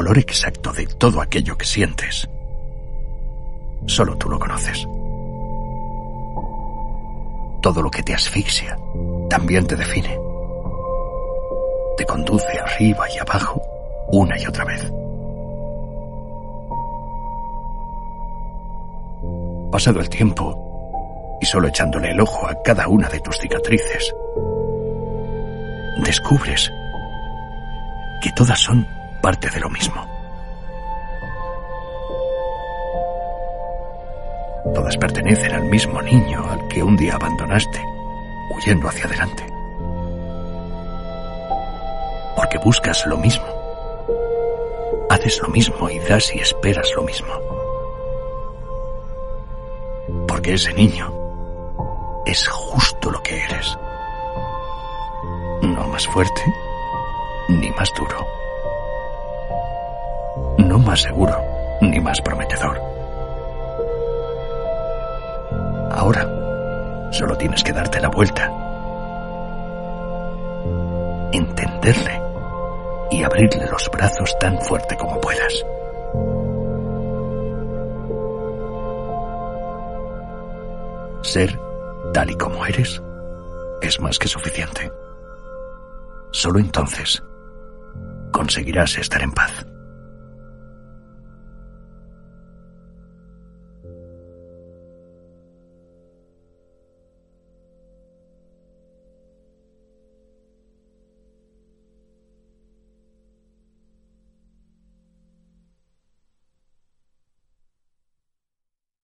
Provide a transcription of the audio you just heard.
color exacto de todo aquello que sientes, solo tú lo conoces. Todo lo que te asfixia también te define. Te conduce arriba y abajo una y otra vez. Pasado el tiempo y solo echándole el ojo a cada una de tus cicatrices, descubres que todas son parte de lo mismo. Todas pertenecen al mismo niño al que un día abandonaste, huyendo hacia adelante. Porque buscas lo mismo. Haces lo mismo y das y esperas lo mismo porque ese niño es justo lo que eres. No más fuerte ni más duro. No más seguro ni más prometedor. Ahora solo tienes que darte la vuelta, entenderle y abrirle los brazos tan fuerte como puedas. Ser tal y como eres es más que suficiente. Solo entonces conseguirás estar en paz.